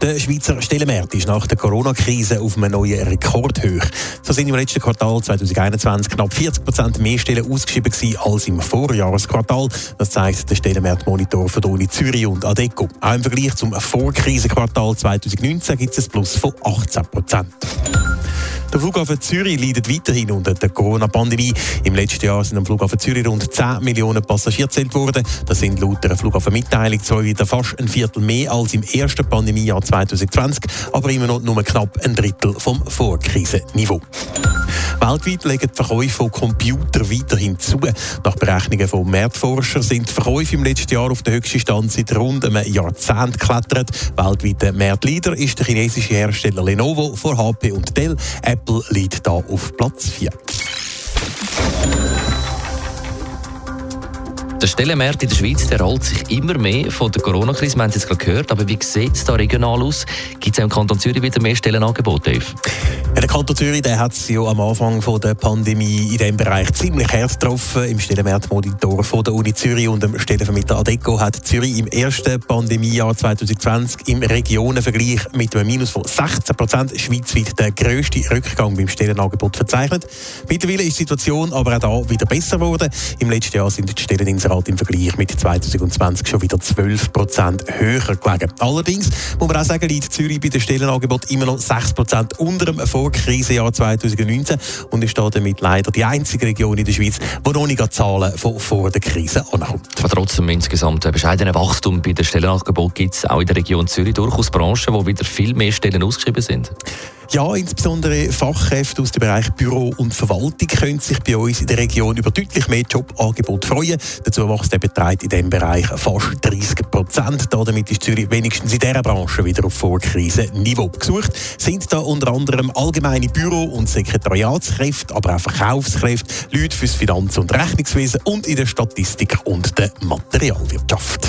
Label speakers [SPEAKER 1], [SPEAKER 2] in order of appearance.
[SPEAKER 1] Der Schweizer Stellenmarkt ist nach der Corona-Krise auf einem neuen Rekordhöch. So sind im letzten Quartal 2021 knapp 40 Prozent mehr Stellen ausgeschrieben als im Vorjahresquartal. Das zeigt der Stellenmarktmonitor von der Uni Zürich und Adeco. Auch im Vergleich zum Vorkrisenquartal 2019 gibt es ein Plus von 18 Prozent. Der Flughafen Zürich leidet weiterhin unter der Corona-Pandemie. Im letzten Jahr sind am Flughafen Zürich rund 10 Millionen Passagiere gezählt worden. Das sind laut der Flughafenmitteilung zwar wieder fast ein Viertel mehr als im ersten Pandemiejahr 2020, aber immer noch nur knapp ein Drittel vom Vorkrisenniveau. Weltweit legen die Verkäufe von Computern weiterhin zu. Nach Berechnungen von Marktforschern sind die Verkäufe im letzten Jahr auf den höchsten Stand seit rund einem Jahrzehnt geklettert. Weltweiter Marktleader ist der chinesische Hersteller Lenovo vor HP und Dell. Apple liegt da auf Platz 4.
[SPEAKER 2] Der Stellenmarkt in der Schweiz der rollt sich immer mehr von der Corona-Krise. Wir haben es jetzt gerade gehört, aber wie sieht es da regional aus? Gibt es im Kanton Zürich wieder mehr Stellenangebote?
[SPEAKER 1] Ja, der Kanton Zürich der hat es ja am Anfang von der Pandemie in diesem Bereich ziemlich hart getroffen. Im Stellenmarktmonitor von der Uni Zürich und dem Stellenvermittler Adeco hat Zürich im ersten Pandemiejahr 2020 im Regionenvergleich mit einem Minus von 16 Prozent schweizweit den grössten Rückgang beim Stellenangebot verzeichnet. Mittlerweile ist die Situation aber auch da wieder besser geworden. Im letzten Jahr sind die Stelleninserate im Vergleich mit 2020 schon wieder 12 Prozent höher gelegen. Allerdings muss man auch sagen, liegt Zürich bei den Stellenangebot immer noch 6 Prozent unter dem Vorkrisenjahr 2019 und ist damit leider die einzige Region in der Schweiz, die noch nicht Zahlen von vor der Krise ankommt.
[SPEAKER 2] Aber trotzdem insgesamt ein bescheidener Wachstum bei den Stellenangeboten gibt es auch in der Region Zürich durchaus Branchen, wo wieder viel mehr Stellen ausgeschrieben sind.
[SPEAKER 1] Ja, insbesondere Fachkräfte aus dem Bereich Büro und Verwaltung können sich bei uns in der Region über deutlich mehr Jobangebote freuen. Dazu wächst der Betrag in diesem Bereich fast 30 Prozent. Damit ist Zürich wenigstens in dieser Branche wieder auf Vorkrisenniveau. Gesucht sind da unter anderem allgemeine Büro- und Sekretariatskräfte, aber auch Verkaufskräfte, Leute fürs Finanz- und Rechnungswesen und in der Statistik und der Materialwirtschaft.